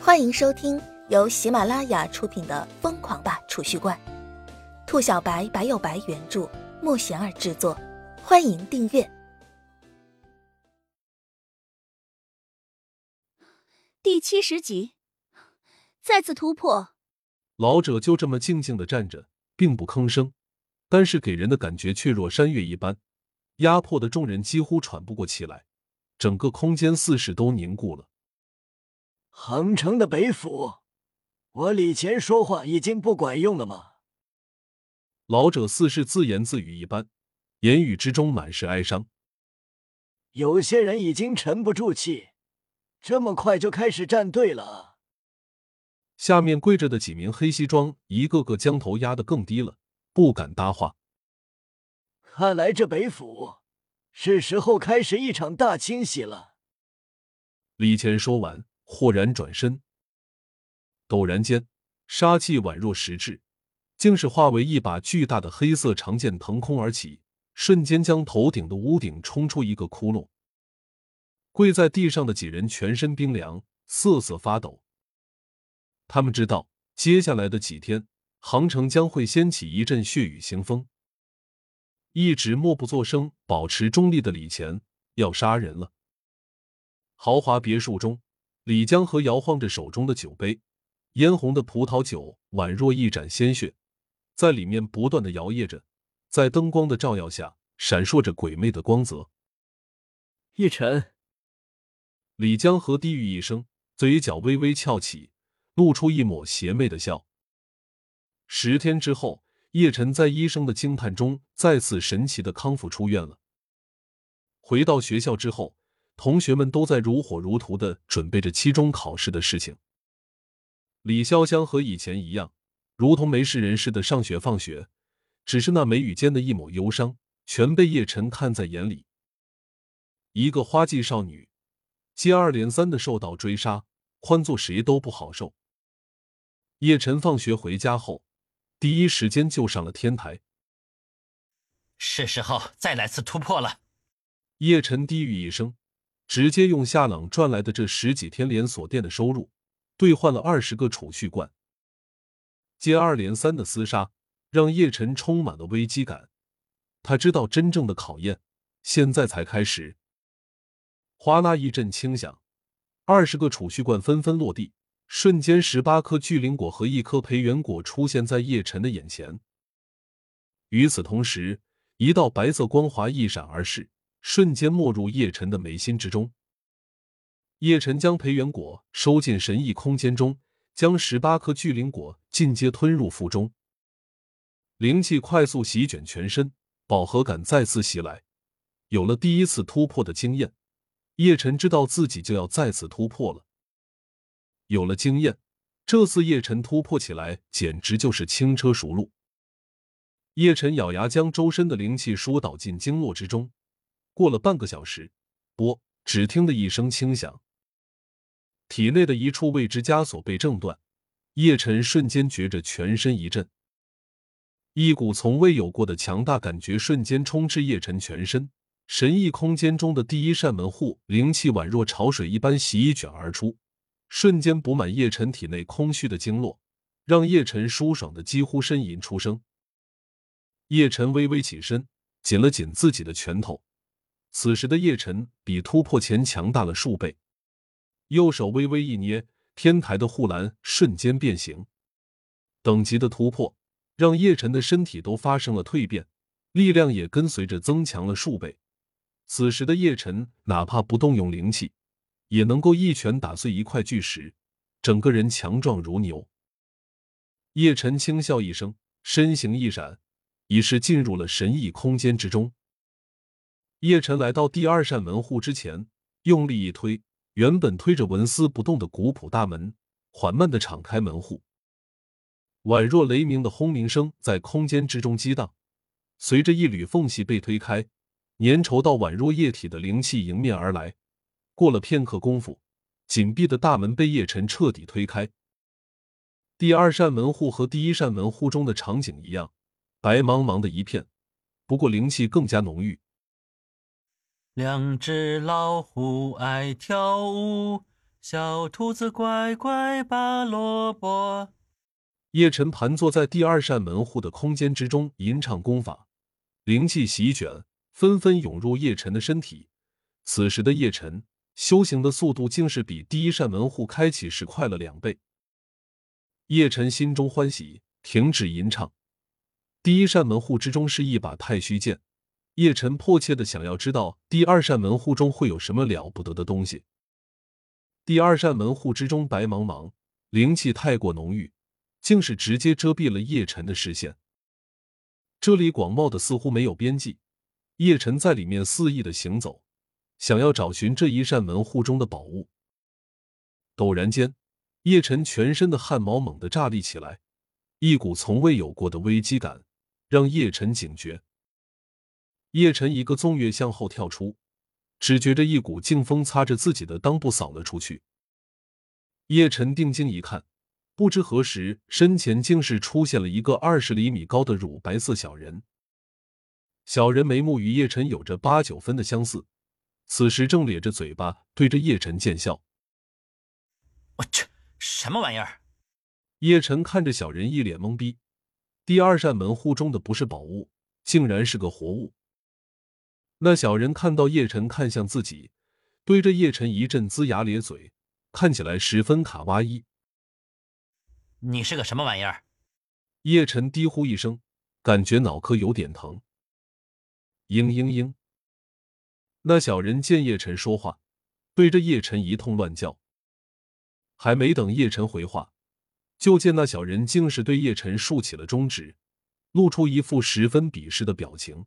欢迎收听由喜马拉雅出品的《疯狂吧储蓄罐》，兔小白白有白原著，莫贤儿制作。欢迎订阅。第七十集，再次突破。老者就这么静静的站着，并不吭声，但是给人的感觉却若山岳一般，压迫的众人几乎喘不过气来，整个空间似是都凝固了。杭城的北府，我李乾说话已经不管用了吗？老者似是自言自语一般，言语之中满是哀伤。有些人已经沉不住气，这么快就开始站队了。下面跪着的几名黑西装，一个个将头压得更低了，不敢搭话。看来这北府是时候开始一场大清洗了。李乾说完。豁然转身，陡然间，杀气宛若实质，竟是化为一把巨大的黑色长剑腾空而起，瞬间将头顶的屋顶冲出一个窟窿。跪在地上的几人全身冰凉，瑟瑟发抖。他们知道，接下来的几天，杭城将会掀起一阵血雨腥风。一直默不作声、保持中立的李乾要杀人了。豪华别墅中。李江河摇晃着手中的酒杯，嫣红的葡萄酒宛若一盏鲜血，在里面不断的摇曳着，在灯光的照耀下闪烁着鬼魅的光泽。叶晨，李江河低语一声，嘴角微微翘起，露出一抹邪魅的笑。十天之后，叶晨在医生的惊叹中再次神奇的康复出院了。回到学校之后。同学们都在如火如荼的准备着期中考试的事情。李潇湘和以前一样，如同没事人似的上学放学，只是那眉宇间的一抹忧伤，全被叶晨看在眼里。一个花季少女，接二连三的受到追杀，换做谁都不好受。叶晨放学回家后，第一时间就上了天台。是时候再来次突破了。叶晨低语一声。直接用夏朗赚来的这十几天连锁店的收入兑换了二十个储蓄罐。接二连三的厮杀让叶晨充满了危机感。他知道真正的考验现在才开始。哗啦一阵轻响，二十个储蓄罐纷纷落地，瞬间十八颗巨灵果和一颗培元果出现在叶晨的眼前。与此同时，一道白色光华一闪而逝。瞬间没入叶晨的眉心之中。叶晨将培元果收进神异空间中，将十八颗巨灵果尽皆吞入腹中。灵气快速席卷全身，饱和感再次袭来。有了第一次突破的经验，叶晨知道自己就要再次突破了。有了经验，这次叶晨突破起来简直就是轻车熟路。叶晨咬牙将周身的灵气疏导进经络之中。过了半个小时，啵！只听得一声轻响，体内的一处未知枷锁被挣断。叶晨瞬间觉着全身一震，一股从未有过的强大感觉瞬间充斥叶晨全身。神异空间中的第一扇门户，灵气宛若潮水一般席卷而出，瞬间补满叶晨体内空虚的经络，让叶晨舒爽的几乎呻吟出声。叶晨微微起身，紧了紧自己的拳头。此时的叶晨比突破前强大了数倍，右手微微一捏，天台的护栏瞬间变形。等级的突破让叶晨的身体都发生了蜕变，力量也跟随着增强了数倍。此时的叶晨哪怕不动用灵气，也能够一拳打碎一块巨石，整个人强壮如牛。叶晨轻笑一声，身形一闪，已是进入了神异空间之中。叶晨来到第二扇门户之前，用力一推，原本推着纹丝不动的古朴大门，缓慢的敞开门户。宛若雷鸣的轰鸣声在空间之中激荡，随着一缕缝隙被推开，粘稠到宛若液体的灵气迎面而来。过了片刻功夫，紧闭的大门被叶晨彻底推开。第二扇门户和第一扇门户中的场景一样，白茫茫的一片，不过灵气更加浓郁。两只老虎爱跳舞，小兔子乖乖拔萝卜。叶晨盘坐在第二扇门户的空间之中，吟唱功法，灵气席卷，纷纷涌入叶晨的身体。此时的叶晨修行的速度竟是比第一扇门户开启时快了两倍。叶晨心中欢喜，停止吟唱。第一扇门户之中是一把太虚剑，叶晨迫切的想要知道第二扇门户中会有什么了不得的东西。第二扇门户之中白茫茫，灵气太过浓郁。竟是直接遮蔽了叶晨的视线。这里广袤的似乎没有边际，叶晨在里面肆意的行走，想要找寻这一扇门户中的宝物。陡然间，叶晨全身的汗毛猛地炸立起来，一股从未有过的危机感让叶晨警觉。叶晨一个纵跃向后跳出，只觉着一股劲风擦着自己的裆部扫了出去。叶晨定睛一看。不知何时，身前竟是出现了一个二十厘米高的乳白色小人。小人眉目与叶晨有着八九分的相似，此时正咧着嘴巴对着叶晨贱笑。我去，什么玩意儿？叶晨看着小人，一脸懵逼。第二扇门户中的不是宝物，竟然是个活物。那小人看到叶晨看向自己，对着叶晨一阵龇牙咧嘴，看起来十分卡哇伊。你是个什么玩意儿？叶晨低呼一声，感觉脑壳有点疼。嘤嘤嘤！那小人见叶晨说话，对着叶晨一通乱叫。还没等叶晨回话，就见那小人竟是对叶晨竖起了中指，露出一副十分鄙视的表情。